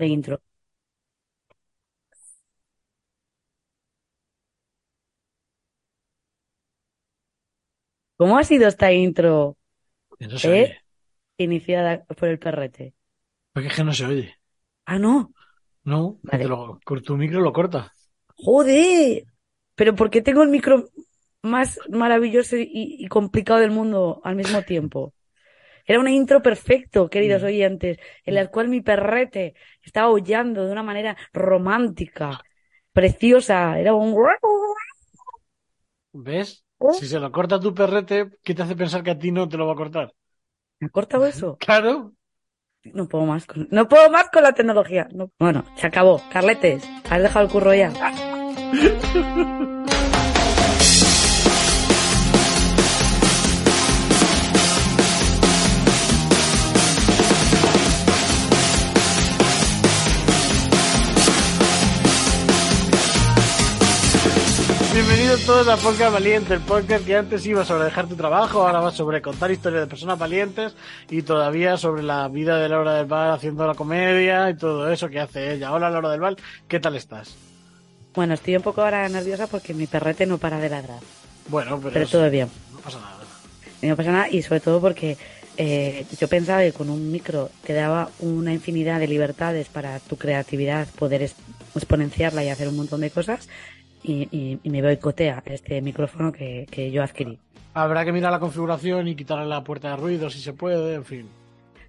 de intro. ¿Cómo ha sido esta intro Que no se ¿Eh? oye. iniciada por el perrete? Porque es que no se oye. Ah, no. No, Vale. lo- tu micro lo corta. Joder. Pero ¿por qué tengo el micro más maravilloso y, y complicado del mundo al mismo tiempo? Era una intro perfecto, queridos Mm. oyentes, en la cual mi perrete estaba aullando de una manera romántica, preciosa. Era un... ¿Ves? Oh. Si se lo corta tu perrete, ¿qué te hace pensar que a ti no te lo va a cortar? ¿Me ha cortado eso? Claro. No puedo más con, no puedo más con la tecnología. No- Bueno, se acabó. Carletes, has dejado el curro ya. todos a Podcast Valiente, el podcast que antes iba sobre dejar tu trabajo, ahora va sobre contar historias de personas valientes y todavía sobre la vida de Laura del Val haciendo la comedia y todo eso que hace ella. Hola Laura del Val, ¿qué tal estás? Bueno, estoy un poco ahora nerviosa porque mi perrete no para de ladrar. Bueno, pero, Pero todo bien. no pasa nada. No pasa nada. Y sobre todo porque eh, yo pensaba que con un micro te daba una infinidad de libertades para tu creatividad, poder exponenciarla y hacer un montón de cosas. Y, y- y me boicotea este micrófono que, que yo adquirí. Habrá que mirar la configuración y quitarle la puerta de ruido si se puede, en fin.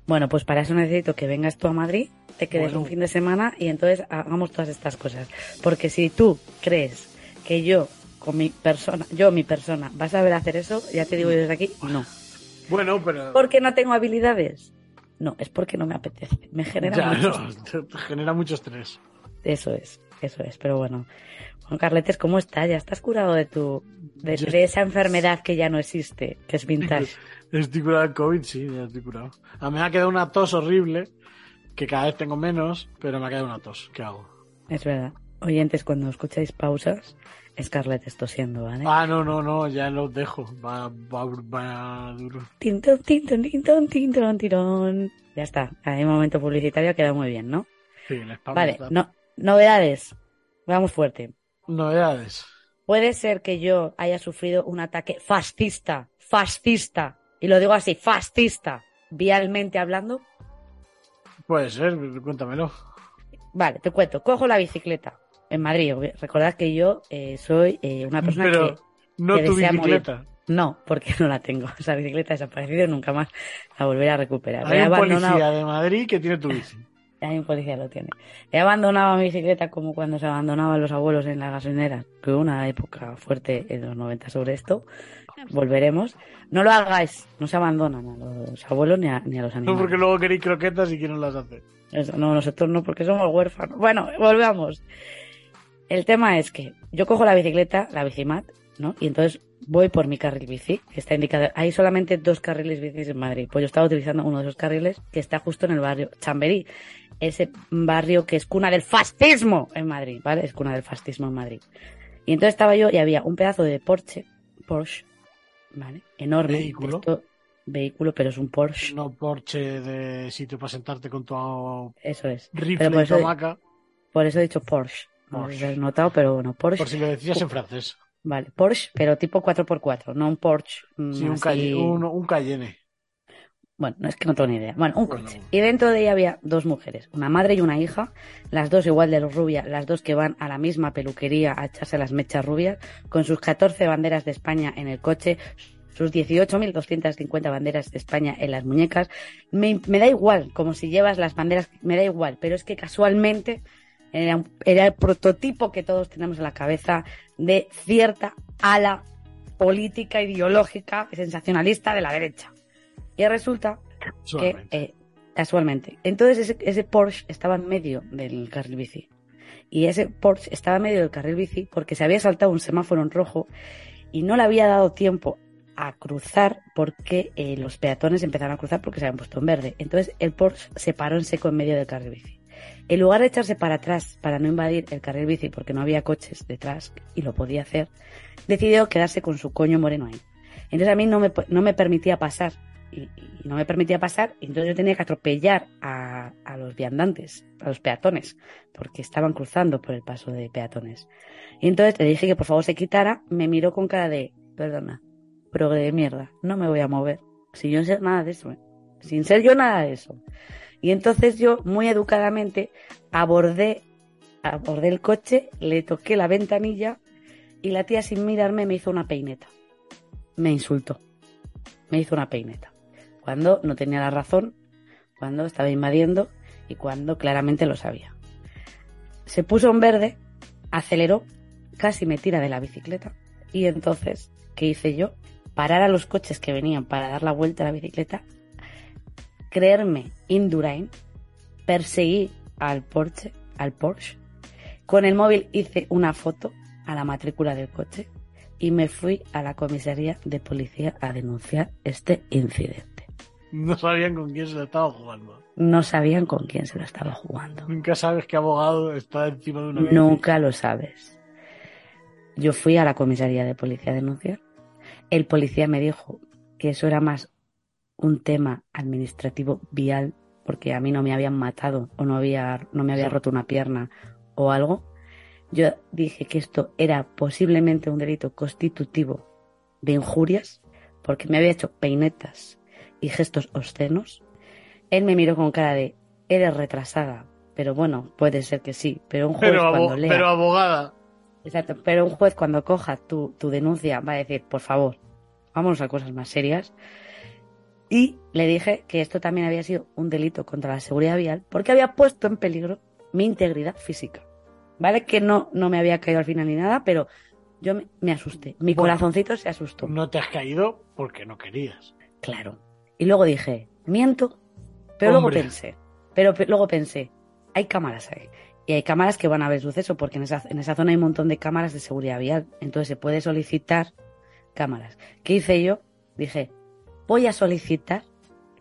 Bueno, pues para eso necesito que vengas tú a Madrid, te quedes Bueno. un fin de semana y entonces hagamos todas estas cosas. Porque si tú crees que yo, con mi persona, yo, mi persona, vas a ver hacer eso, ya te digo yo desde aquí, no. Bueno, pero... ¿Porque no tengo habilidades? No, es porque no me apetece. Me genera Ya, mucho no, te- te genera mucho estrés. Eso es, eso es, pero bueno. Juan Carletes, ¿cómo estás? ¿Ya estás curado de tu, de, esa enfermedad que ya no existe, que es vintage? Estoy curado del COVID, sí, ya estoy curado. A mí me ha quedado una tos horrible, que cada vez tengo menos, pero me ha quedado una tos. ¿Qué hago? Es verdad. Oyentes, cuando escucháis pausas, es Carletes tosiendo, ¿vale? Ah, no, no, no, ya lo dejo. Va, va, va duro. Tintón, tintón, tintón, tintón, tirón. Ya está. Hay un momento publicitario queda muy bien, ¿no? Sí, spam Vale, está. no, novedades. Vamos fuerte. Novedades. Puede ser que yo haya sufrido un ataque fascista, fascista, y lo digo así, fascista, vialmente hablando. Puede ser, cuéntamelo. Vale, te cuento. Cojo la bicicleta en Madrid. Recordad que yo eh, soy eh, una persona Pero que no que tu desea bicicleta. no, porque no la tengo. Esa bicicleta ha desaparecido y nunca más la volveré a recuperar. Hay un policía de Madrid que tiene tu bici. Hay un policía lo tiene. He abandonado mi bicicleta como cuando se abandonaban los abuelos en las gasolineras. Que hubo una época fuerte en los 90 sobre esto. Volveremos. No lo hagáis. No se abandonan a los abuelos ni a, ni a los No animales. porque luego queréis croquetas y quién las hace. Eso, no, nosotros no, porque somos huérfanos. Bueno, volvamos. El tema es que yo cojo la bicicleta, la bicimat, ¿no? Y entonces voy por mi carril bici, que está indicado. Hay solamente dos carriles bicis en Madrid. Pues yo estaba utilizando uno de esos carriles que está justo en el barrio Chamberí. Ese barrio que es cuna del fascismo en Madrid, ¿vale? Es cuna del fascismo en Madrid. Y entonces estaba yo y había un pedazo de Porsche, Porsche, ¿vale? Enorme. Vehículo. Esto- vehículo, pero es un Porsche. No porche de sitio para sentarte con tu Eso es. rifle por eso- hamaca. Por eso he dicho Porsche. No Porsche. has notado, pero bueno, Porsche. Por si lo decías en francés. Vale, Porsche, pero tipo 4x4, no un Porsche. mm, Sí, un, calle, un, un Cayenne. Bueno, no es que no tengo ni idea. Bueno, un Bueno. coche. Y dentro de ella había dos mujeres, una madre y una hija, las dos igual de rubia, las dos que van a la misma peluquería a echarse las mechas rubias, con sus 14 banderas de España en el coche, sus 18.250 banderas de España en las muñecas. Me, me da igual, como si llevas las banderas, me da igual, pero es que casualmente era, un- era el prototipo que todos tenemos en la cabeza de cierta ala política, ideológica, sensacionalista de la derecha. Y resulta que eh, casualmente. Entonces ese, ese Porsche estaba en medio del carril bici. Y ese Porsche estaba en medio del carril bici porque se había saltado un semáforo en rojo y no le había dado tiempo a cruzar porque eh, los peatones empezaron a cruzar porque se habían puesto en verde. Entonces el Porsche se paró en seco en medio del carril bici. En lugar de echarse para atrás para no invadir el carril bici porque no había coches detrás y lo podía hacer, decidió quedarse con su coño moreno ahí. Entonces a mí no me, no me permitía pasar y, no me permitía pasar, entonces yo tenía que atropellar a, a los viandantes, a los peatones, porque estaban cruzando por el paso de peatones. Y entonces le dije que por favor se quitara, me miró con cara de, perdona, progre de mierda, no me voy a mover, sin yo ser nada de eso, ¿eh? sin ser yo nada de eso. Y entonces yo, muy educadamente, abordé, abordé el coche, le toqué la ventanilla y la tía sin mirarme me hizo una peineta. Me insultó. Me hizo una peineta. Cuando no tenía la razón, cuando estaba invadiendo y cuando claramente lo sabía. Se puso en verde, aceleró, casi me tira de la bicicleta. Y entonces, ¿qué hice yo? Parar a los coches que venían para dar la vuelta a la bicicleta, creerme Indurain, perseguí al Porsche, al Porsche. Con el móvil hice una foto a la matrícula del coche y me fui a la comisaría de policía a denunciar este incidente. No sabían con quién se lo estaba jugando. No sabían con quién se lo estaba jugando. Nunca sabes qué abogado está encima de una bici. Nunca lo sabes. Yo fui a la comisaría de policía a denunciar. El policía me dijo que eso era más un tema administrativo vial, porque a mí no me habían matado o no, había, no me había Sí. roto una pierna o algo. Yo dije que esto era posiblemente un delito constitutivo de injurias, porque me había hecho peinetas y gestos obscenos. Él me miró con cara de, eres retrasada, pero bueno, puede ser que sí, pero un juez Pero, cuando lea... pero abogada. Exacto, pero un juez cuando coja tu, tu denuncia va a decir, por favor, vámonos a cosas más serias. Y le dije que esto también había sido un delito contra la seguridad vial porque había puesto en peligro mi integridad física. Vale que no, no me había caído al final ni nada, pero yo me, me asusté. Mi Bueno. corazoncito se asustó. No te has caído porque no querías. Claro. Y luego dije, miento. Pero luego pensé, pero pe- luego pensé, hay cámaras ahí. Y hay cámaras que van a ver el suceso, porque en esa, en esa zona hay un montón de cámaras de seguridad vial. Entonces se puede solicitar cámaras. ¿Qué hice yo? Dije, voy a solicitar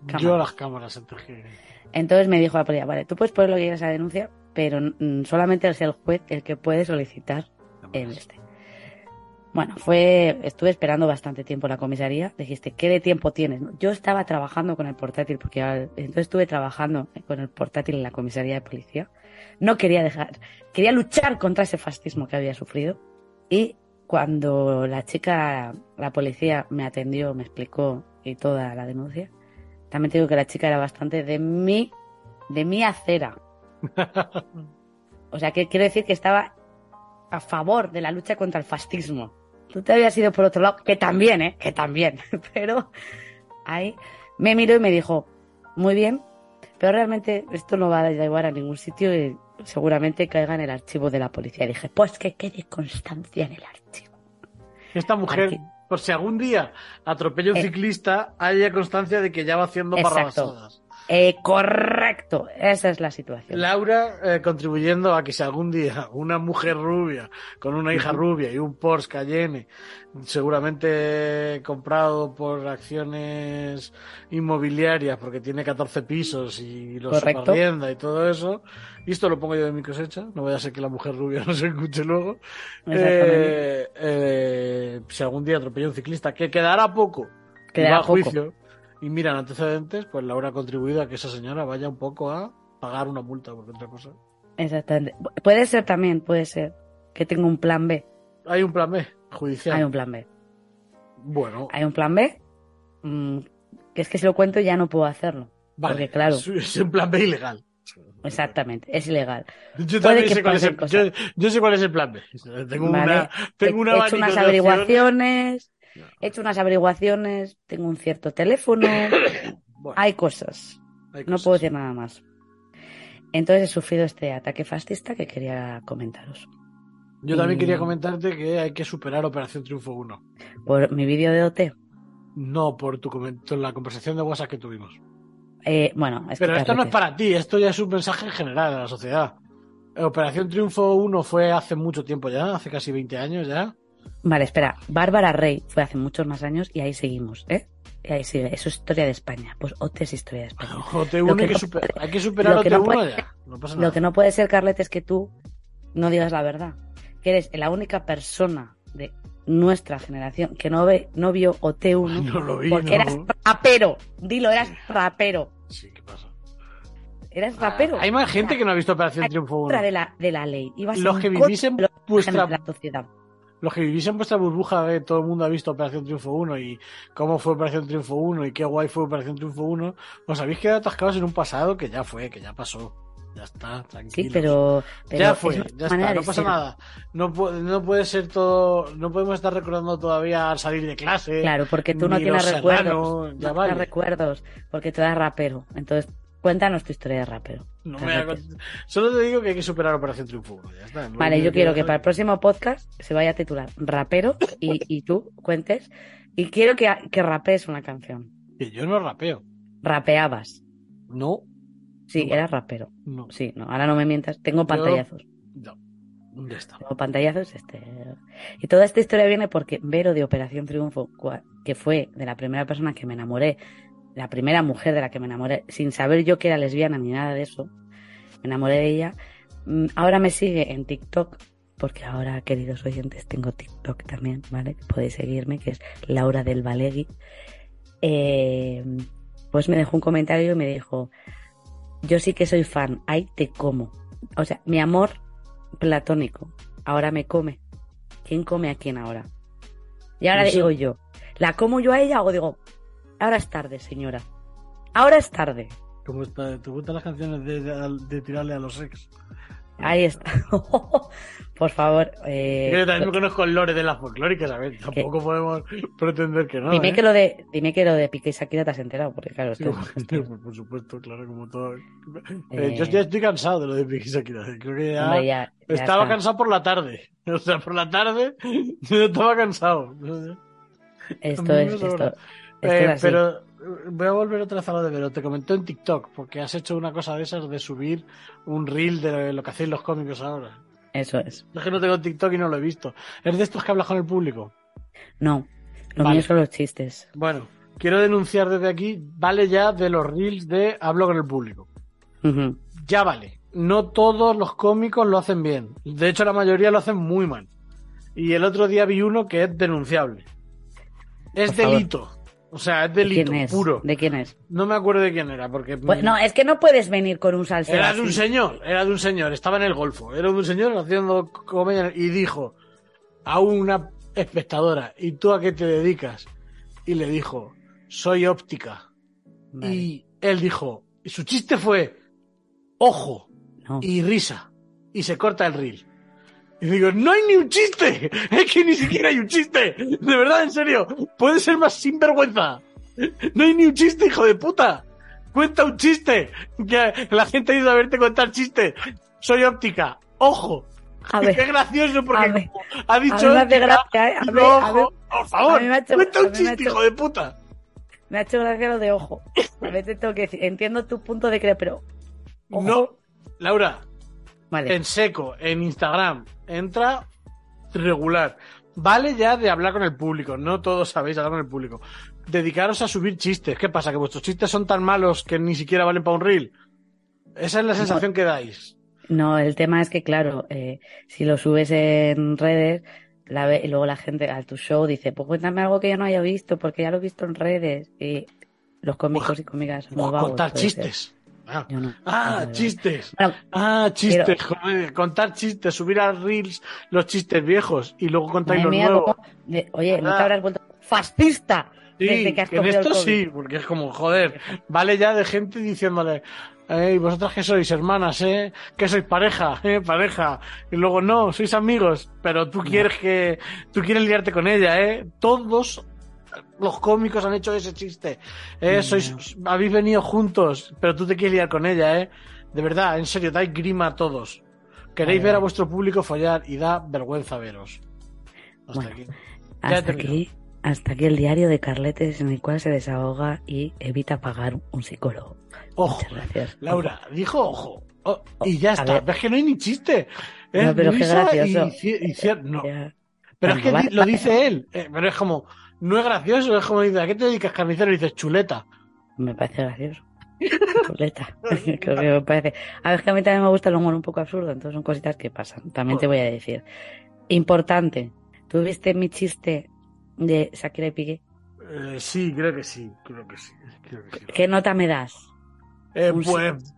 cámaras. Yo las cámaras que- Entonces me dijo la policía, vale, tú puedes poner lo que quieras a la denuncia, pero mm, solamente es el juez el que puede solicitar el este. Bueno, fue, estuve esperando bastante tiempo en la comisaría. Dijiste, ¿qué de tiempo tienes? Yo estaba trabajando con el portátil, porque entonces estuve trabajando con el portátil en la comisaría de policía. No quería dejar, quería luchar contra ese fascismo que había sufrido. Y cuando la chica, la policía me atendió, me explicó y toda la denuncia, también te digo que la chica era bastante de mi, de mi acera. O sea, que quiero decir que estaba a favor de la lucha contra el fascismo. Tú te habías ido por otro lado, que también, ¿eh? Que también. Pero ahí me miró y me dijo, muy bien, pero realmente esto no va a llevar a ningún sitio y seguramente caiga en el archivo de la policía. Y dije, pues que quede constancia en el archivo. Esta mujer, Aquí. por si algún día atropella un Eh. ciclista, haya constancia de que ya va haciendo barrabasadas. Eh, correcto, esa es la situación. Laura eh, contribuyendo a que si algún día una mujer rubia con una hija rubia y un Porsche Cayenne, seguramente comprado por acciones inmobiliarias porque tiene 14 pisos y los arrienda y todo eso, y esto lo pongo yo de mi cosecha, no vaya a ser que la mujer rubia no se escuche luego, eh, eh, si algún día atropella un ciclista, que quedará poco, y Quedará va a poco. juicio y miran antecedentes, pues Laura ha contribuido a que esa señora vaya un poco a pagar una multa por otra cosa. Exactamente. Puede ser también, puede ser que tenga un plan B. Hay un plan B judicial. Hay un plan B. Bueno, Hay un plan B. mm, que es que si lo cuento ya no puedo hacerlo. vale, porque, claro. es, un plan B ilegal. Exactamente, es ilegal. Yo también sé cuál es el, yo, yo sé cuál es el plan B. Tengo Vale. una, tengo una he hecho unas averiguaciones, he hecho unas averiguaciones, tengo un cierto teléfono, hay cosas, no puedo decir nada más. Entonces he sufrido este ataque fascista que quería comentaros. Yo también y- quería comentarte que hay que superar Operación Triunfo 1. Por mi vídeo de OT. No por tu comen- la conversación de WhatsApp que tuvimos. eh, bueno, es que Pero esto no es para ti, esto ya es un mensaje en general a la sociedad. Operación Triunfo 1 fue hace mucho tiempo ya, hace casi 20 años ya. Vale, espera. Bárbara Rey fue hace muchos más años y ahí seguimos, ¿eh? Y ahí sigue. Eso es historia de España. Pues OT es historia de España. OT1 Lo que hay, que no super- hay que superar lo que no OT1 puede- ya. No pasa nada. Lo que no puede ser, Carlet, es que tú no digas la verdad. Que eres la única persona de nuestra generación que no ve, no vio OT1 No lo vi, porque eras rapero. Dilo, eras rapero. Sí, ¿qué pasa? Eras rapero. Hay más gente que no ha visto Operación Triunfo 1. contra de la, de la ley. Ibas Los que vivís en vuestra- de la sociedad. Los que vivís en vuestra burbuja, de todo el mundo ha visto Operación Triunfo 1 y cómo fue Operación Triunfo 1 y qué guay fue Operación Triunfo 1, os habéis quedado atascados en un pasado que ya fue, que ya pasó. Ya está, tranquilo. Sí, pero, pero ya fue, ya está, no pasa ser. nada. No, no puede ser todo, no podemos estar recordando todavía al salir de clase. Claro, porque tú no tienes recuerdos. Serrano, no tienes vale. recuerdos, porque tú eres rapero. Entonces, cuéntanos tu historia de rapero. No me Solo te digo que hay que superar Operación Triunfo 1, ya está. No Vale, yo quiero que para el próximo podcast se vaya a titular Rapero y, y tú cuentes. Y quiero que, que rapees una canción. Que yo no rapeo. Rapeabas. No, Sí, No. eras rapero. no, Sí, no, ahora no me mientas. Tengo pantallazos. no. Ya está. Tengo pantallazos. Este... Y toda esta historia viene porque Vero de Operación Triunfo, que fue de la primera persona que me enamoré, la primera mujer de la que me enamoré, sin saber yo que era lesbiana ni nada de eso, me enamoré de ella. Mm, Ahora me sigue en TikTok, porque ahora, queridos oyentes, tengo TikTok también, ¿vale? Podéis seguirme, que es Laura del Valegui. Eh, pues me dejó un comentario y me dijo, yo sí que soy fan, ahí te como. O sea, mi amor platónico, ahora me come. ¿Quién come a quién ahora? Y ahora digo yo, ¿la como yo a ella o digo, ahora es tarde, señora? Ahora es tarde. ¿Cómo está? ¿Te gustan las canciones de, de- de tirarle a los ex? Ahí está. Por favor, eh, Yo también me conozco el lore de las folclóricas, a ver, tampoco podemos pretender que no. dime ¿eh? que lo de, dime que lo de Piqué y Shakira te has enterado, porque claro, Sí, por, supuesto, claro, como todo. Eh, Eh, yo ya estoy cansado de lo de Piqué y Shakira. Creo que ya, hombre, ya- ya estaba está. cansado por la tarde. O sea, por la tarde yo estaba cansado. Esto es, esto Eh, pero eh, voy a volver otra vez a lo de Vero. Te comentó en TikTok, porque has hecho una cosa de esas de subir un reel de lo que hacéis los cómicos ahora. Eso es. Es que no tengo TikTok y no lo he visto. ¿Es de estos que hablas con el público? No, lo Vale. mío son los chistes. Bueno, quiero denunciar desde aquí, vale ya de los reels de hablo con el público. Ya vale. No todos los cómicos lo hacen bien. De hecho, la mayoría lo hacen muy mal. Y el otro día vi uno que es denunciable. Es Por favor. O sea, es ¿De delito es? puro. ¿De quién es? No me acuerdo de quién era, porque Pues, no, es que no puedes venir con un salseo era de un así. señor, era de un señor, estaba en el Golfo, era de un señor haciendo comedia y dijo a una espectadora, ¿y tú a qué te dedicas? Y le dijo, soy óptica. Vale. Y él dijo, y su chiste fue, ojo, No. y risa. Y se corta el reel. Y digo, no hay ni un chiste. Es que ni siquiera hay un chiste. De verdad, en serio. Puede ser más sinvergüenza. No hay ni un chiste, hijo de puta. Cuenta un chiste. Que la gente ha ido a verte contar chistes. Soy óptica. Ojo. A ver, Qué gracioso a porque ver. ha dicho a mí me hace óptica, gracia, ¿eh? A ver, a ver. ojo, por favor. a hecho- Cuenta a un chiste, hecho- hijo de puta. Me ha hecho gracia lo de ojo. A veces tengo que decir, entiendo tu punto de creer, pero. Ojo. No, Laura, Vale. en seco, en Instagram, entra regular. Vale ya de hablar con el público, no todos sabéis hablar con el público. Dedicaros a subir chistes. ¿Qué pasa? ¿Que vuestros chistes son tan malos que ni siquiera valen para un reel? Esa es la sensación que dais. No, el tema es que, claro, eh, si lo subes en redes, la ve, y luego la gente a tu show dice, pues cuéntame algo que yo no haya visto, porque ya lo he visto en redes. Y los cómicos y cómicas son vagos, contar ser. Ah, no. Ah, chistes. Bueno, Ah, chistes. Pero- joder, contar chistes, subir a reels los chistes viejos y luego contáis los nuevos. de- oye, ¿no Ah. te habrás vuelto fascista Sí, desde que has en esto sí, porque es como, joder, vale ya de gente diciéndole, "Ey, vosotras que sois hermanas, ¿eh? Que sois pareja, ¿eh? Pareja. Y luego, no, sois amigos, pero tú quieres que, tú quieres liarte con ella, ¿eh? Todos los cómicos han hecho ese chiste. ¿eh? No. Sois, habéis venido juntos, pero tú te quieres liar con ella, ¿eh? De verdad, en serio, dais grima a todos. Queréis ver a vuestro público follar y da vergüenza veros. Hasta Bueno, aquí. Hasta aquí, hasta aquí el diario de Carletes en el cual se desahoga y evita pagar un psicólogo. Ojo. Muchas gracias. Laura, dijo ojo. Oh, Oh, y ya está. ver. Es que no hay ni chiste. Es No, pero qué gracioso. y y cier- no. Pero es que lo dice él. Eh, pero es como, no es gracioso, es como dice, ¿a qué te dedicas carnicero? Y dices chuleta. Me parece gracioso. Chuleta. Me parece. A ver, es que a mí también me gusta el humor un poco absurdo, entonces son cositas que pasan. También te voy a decir. Importante. ¿Tú viste mi chiste de Shakira y Piqué? Eh, sí, creo que sí, creo que sí. Creo que sí. ¿Qué nota me das? Eh, un pues.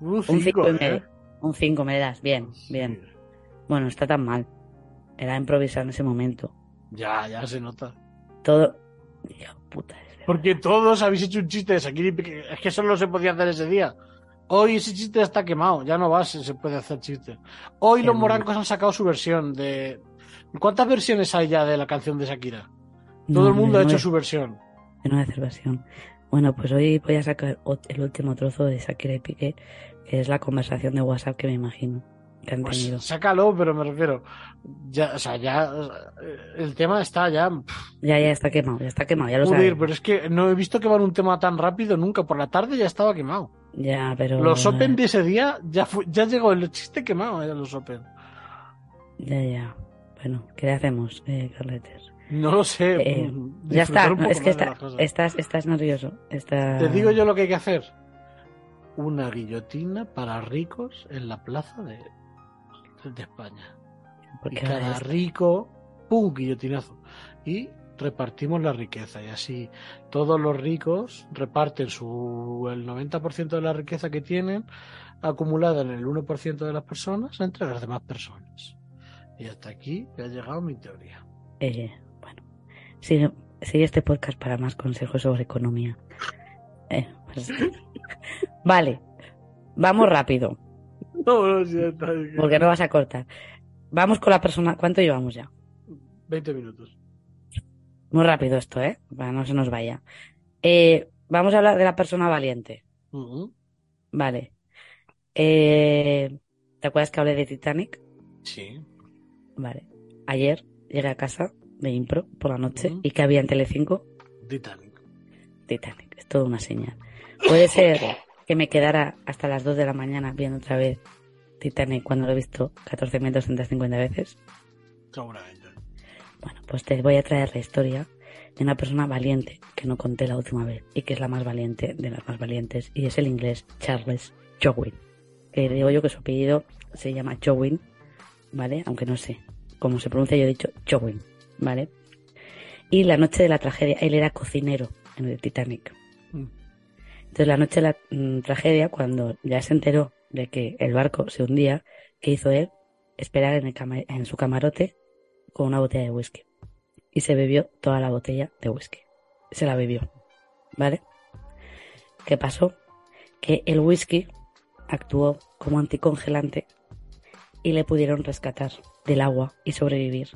Un Un 5, cinco y ¿eh? Un 5 me das. Bien, bien. Sí. Bueno, no está tan mal. Era improvisar en ese momento. Ya, ya se nota. Todo. De puta. Porque todos habéis hecho un chiste de Piqué. Es que solo se podía hacer ese día. Hoy ese chiste está quemado, ya no va, se, se puede hacer chiste. Hoy Qué los morancos han sacado su versión de... ¿Cuántas versiones hay ya de la canción de Shakira? No, Todo el mundo ha hecho su versión. no hacer versión. Bueno, pues hoy voy a sacar el último trozo de Shakira y Piqué, que es la conversación de WhatsApp que me imagino. Pues sácalo, pero me refiero. Ya, o sea, ya. eh, El tema está ya. Ya, ya está quemado, ya está quemado, ya lo Joder, pero es que no he visto que van un tema tan rápido nunca. Por la tarde ya estaba quemado. Ya, pero. Los Open de ese día ya, fu- ya llegó el chiste quemado de los Open. Ya, ya. Bueno, ¿qué le hacemos, eh, Carletes? No lo sé. Eh, mm, Ya está, es que está, estás, estás nervioso. Está... Te digo yo lo que hay que hacer. Una guillotina para ricos en la plaza de, de España. Y cada rico, ¡pum! guillotinazo. Y repartimos la riqueza. Y así todos los ricos reparten su, el 90% de la riqueza que tienen acumulada en el 1% de las personas entre las demás personas. Y hasta aquí ha llegado mi teoría. Eh, bueno, sigue, sigue este podcast para más consejos sobre economía. Eh, pues- vale, vamos rápido, Está porque no vas a cortar. Vamos con la persona. ¿Cuánto llevamos ya? 20 minutos. Muy rápido esto, ¿eh? Para no se nos vaya. Eh, vamos a hablar de la persona valiente. Vale. Eh, ¿te acuerdas que hablé de Titanic? Sí. Vale. Ayer llegué a casa de Impro por la noche y que había en Telecinco Titanic. Titanic. Es toda una señal. Puede ser que me quedara hasta las 2 de la mañana viendo otra vez Titanic cuando lo he visto 14.250 veces. Seguramente. Bueno, pues te voy a traer la historia de una persona valiente que no conté la última vez y que es la más valiente de las más valientes y es el inglés Charles Jowin. Que digo yo que su apellido se llama Jowin, ¿vale? Aunque no sé cómo se pronuncia, yo he dicho Jowin, ¿vale? Y la noche de la tragedia, él era cocinero en el Titanic. Mm. Entonces la noche de la mm, tragedia, cuando ya se enteró de que el barco se hundía, ¿qué hizo él? Esperar en, el en su camarote con una botella de whisky. Y se bebió toda la botella de whisky. Se la bebió. ¿Vale? ¿Qué pasó? Que el whisky actuó como anticongelante y le pudieron rescatar del agua y sobrevivir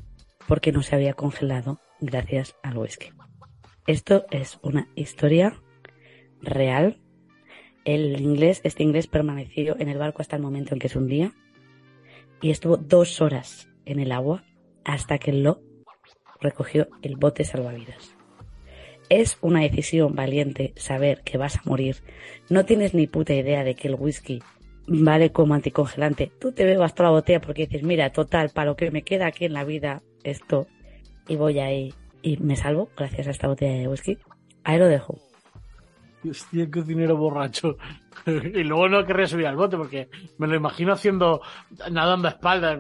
porque no se había congelado gracias al whisky. Esto es una historia real. El inglés, este inglés permaneció en el barco hasta el momento en que se hundía y estuvo dos horas en el agua hasta que lo recogió el bote salvavidas. Es una decisión valiente saber que vas a morir. No tienes ni puta idea de que el whisky vale como anticongelante. Tú te bebas toda la botella porque dices, mira, total, para lo que me queda aquí en la vida, esto, y voy ahí y me salvo gracias a esta botella de whisky. Ahí lo dejo. Hostia, cocinero borracho. y luego no querría subir al bote porque me lo imagino haciendo, nadando a espaldas.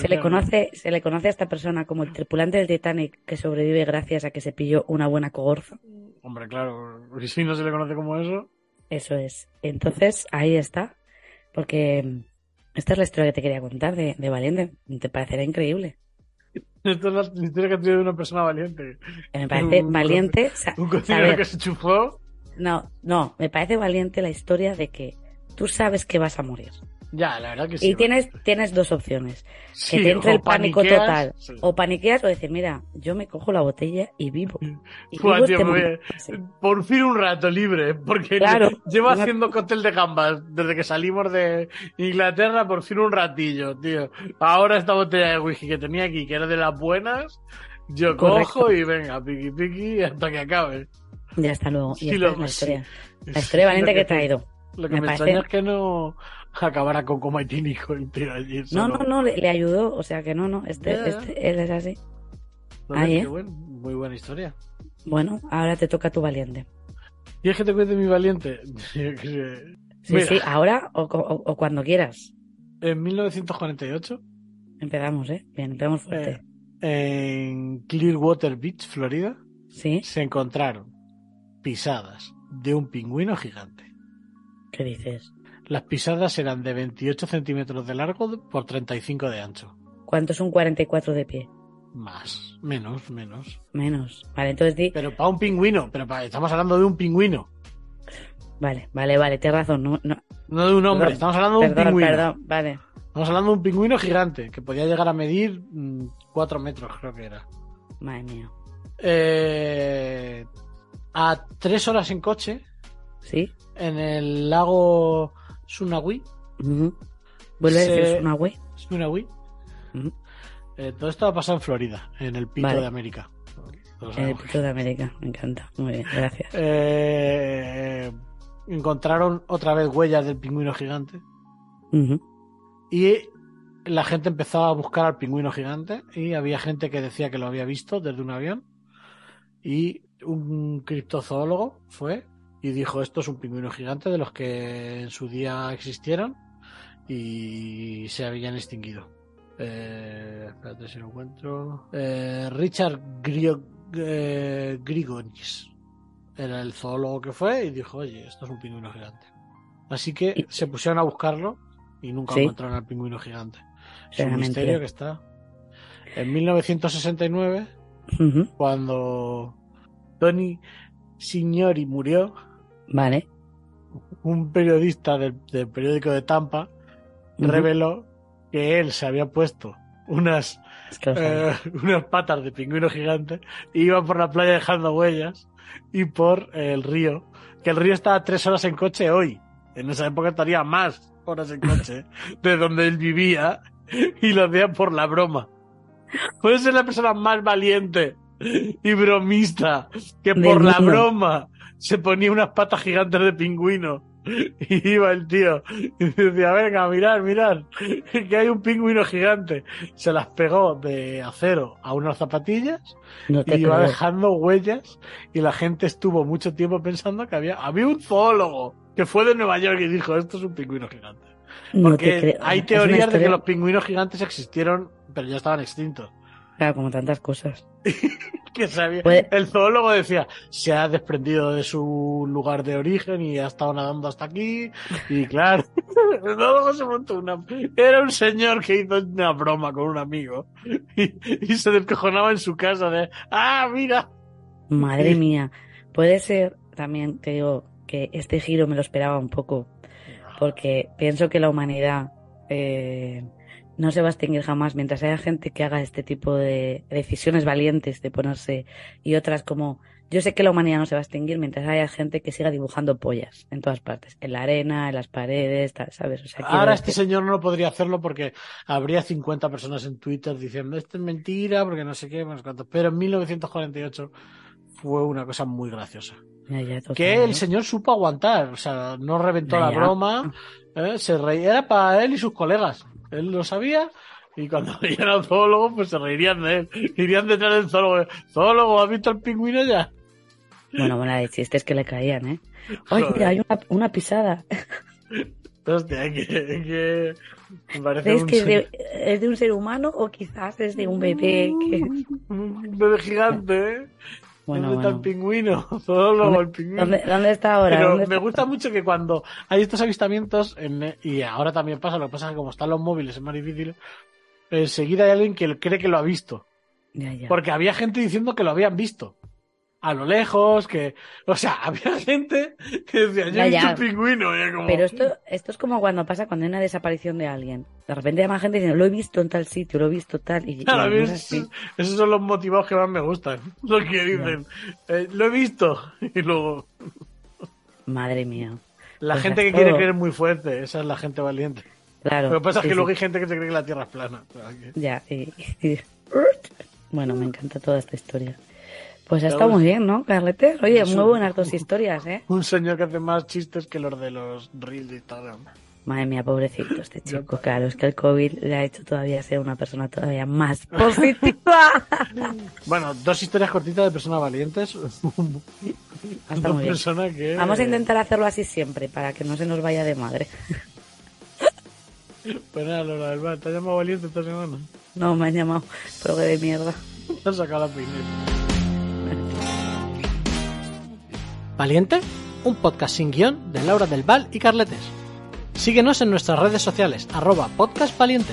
Se le conoce, se le conoce a esta persona como el tripulante del Titanic que sobrevive gracias a que se pilló una buena cogorza. Hombre, claro, porque si no se le conoce como eso. Eso es. Entonces, ahí está. Porque mm, esta es la historia que te quería contar de, de Valiente. Te parecerá increíble. Esta es la historia que ha tenido de una persona valiente. Me parece Un- valiente. Un cocinero que se chufó. No, no, me parece valiente la historia de que tú sabes que vas a morir. Ya, la verdad que sí. Y tienes, tienes dos opciones. Sí, que te entre el pánico paniqueas, total. sí. O paniqueas o decir, mira, yo me cojo la botella y vivo. Y Buah, vivo tío, este me. Sí. Por fin un rato libre, porque Claro. llevo Una- haciendo cóctel de gambas desde que salimos de Inglaterra, por fin un ratillo, tío. Ahora esta botella de whisky que tenía aquí, que era de las buenas, yo Correcto. cojo y venga, piqui piqui hasta que acabe. Ya está luego. Y esta lo- es la historia. La historia valiente lo que he traído. Lo que Me me, parece- extraña es que no acabara con coma etílico tío allí. No, no, no, le, le ayudó. O sea que no, no. Este, Ya, ya. este, él es así. Ahí, ¿eh? muy buena historia. Bueno, ahora te toca tu valiente. ¿Y es que te cuente mi valiente? Sí, sí, ahora o, o- o cuando quieras. En 1948, Empezamos, ¿eh? Bien, empezamos fuerte. en Clearwater Beach, Florida, ¿Sí? se encontraron pisadas de un pingüino gigante. ¿Qué dices? Las pisadas eran de 28 centímetros de largo por 35 de ancho. ¿Cuánto es un 44 de pie? Más, menos, menos. Menos. Vale, entonces di. Pero para un pingüino, pero pa- estamos hablando de un pingüino, Vale, vale, vale, tienes razón. No, no. no de un hombre, Perdón, estamos hablando de un Perdón, pingüino. perdón, vale. Estamos hablando de un pingüino gigante que podía llegar a medir 4 metros, creo que era. Madre mía. Eh, a tres horas en coche, ¿Sí? en el lago Sunawi, Ujú. ¿Vuelve Se- a decir? Sunawi. Ujú. Eh, todo esto ha pasado en Florida, en el Pito Vale. de América. En el. Pito de América. Me encanta. Muy bien, gracias. Eh, encontraron otra vez huellas del pingüino gigante y la gente empezó a buscar al pingüino gigante y había gente que decía que lo había visto desde un avión y un criptozoólogo fue y dijo esto es un pingüino gigante de los que en su día existieron y se habían extinguido. Eh, espérate si lo encuentro. Eh, Richard Grio, eh, Grigonis era el zoólogo que fue y dijo, oye, esto es un pingüino gigante. Así que Y- se pusieron a buscarlo y nunca Sí. encontraron al pingüino gigante. Es un misterio que está. En 1969, Ujú. cuando Tony Signori murió, Vale. un periodista del, del periódico de Tampa reveló que él se había puesto unas, Es que eh, unas patas de pingüino gigante y iba por la playa dejando huellas y por el río, que el río estaba tres horas en coche hoy. En esa época estaría más horas en coche de donde él vivía y lo hacía por la broma. Puede ser la persona más valiente y bromista que por la broma se ponía unas patas gigantes de pingüino. Y iba el tío y decía, venga, mirar, mirar, que hay un pingüino gigante. Se las pegó de acero a unas zapatillas No y iba creo. dejando huellas y la gente estuvo mucho tiempo pensando que había, había un zoólogo que fue de Nueva York y dijo, esto es un pingüino gigante. No te Porque hay teorías de que los pingüinos gigantes existieron, pero ya estaban extintos. Claro, como tantas cosas. Que sabía- Puede- El zoólogo decía, se ha desprendido de su lugar de origen y ha estado nadando hasta aquí. Y claro, el zoólogo se montó una... Era un señor que hizo una broma con un amigo y, y se descojonaba en su casa de, ah, mira. Madre mía. Puede ser, también te digo, que este giro me lo esperaba un poco. Porque pienso que la humanidad eh, no se va a extinguir jamás mientras haya gente que haga este tipo de decisiones valientes de ponerse y otras como yo sé que la humanidad no se va a extinguir mientras haya gente que siga dibujando pollas en todas partes, en la arena, en las paredes, tal, ¿sabes? O sea, quiero Ahora este señor no podría hacerlo porque habría 50 personas en Twitter diciendo esto es mentira, porque no sé qué, no sé cuánto. Pero en 1948 fue una cosa muy graciosa. Ya, ya, total, Que el señor supo aguantar, o sea, no reventó Ya, la broma, ¿eh? se reía, era para él y sus colegas. Él lo sabía y cuando veían al zoólogo, pues se reirían de él. Irían detrás del zoólogo. Zoólogo, ¿has visto el pingüino ya? Bueno, bueno, de chistes que le caían, ¿eh? Oye, Joder. hay una, una pisada. Hostia, que, que parece ¿Crees un, que es de, es de un ser humano o quizás es de un bebé? Que... un bebé gigante, ¿eh? Bueno, ¿Dónde está el bueno. pingüino? Zoólogo, ¿Dónde- el pingüino. ¿Dónde, dónde está ahora? Pero ¿Dónde me está? gusta mucho que cuando hay estos avistamientos, en- y ahora también pasa, lo que pasa es que como están los móviles es más difícil, enseguida hay alguien que cree que lo ha visto. Ya, ya. Porque había gente diciendo que lo habían visto. A lo lejos, que... O sea, había gente que decía, yo Ya, he visto ya. un pingüino. y como- Pero esto, esto es como cuando pasa cuando hay una desaparición de alguien. De repente llama gente diciendo, lo he visto en tal sitio, lo he visto tal. Y, y Claro, no es así. esos son los motivados que más me gustan. Lo que dicen, eh, lo he visto. Y luego, Madre mía. la Pues gente que quiere creer muy fuerte, esa es la gente valiente. Claro. Lo que pasa es que sí. luego hay gente que se cree que la Tierra es plana. Ya, y- y- Bueno, me encanta toda esta historia. Pues está muy bien, ¿no, Carlete? Oye, muy buenas dos historias, ¿eh? Un señor que hace más chistes que los de los reels de Instagram. Madre mía, pobrecito este chico. Claro, es que el COVID le ha hecho todavía ser una persona todavía más positiva. bueno, dos historias cortitas de personas valientes. Hasta muy bien. que... Vamos a intentar hacerlo así siempre, para que no se nos vaya de madre. Pues nada, Lola del ¿te has llamado valiente esta semana? No, me han llamado, pero de mierda. Te has sacado la pineta. ¿Valiente? Un podcast sin guion de Laura del Val y Carletes. Síguenos en nuestras redes sociales, arroba podcastvaliente.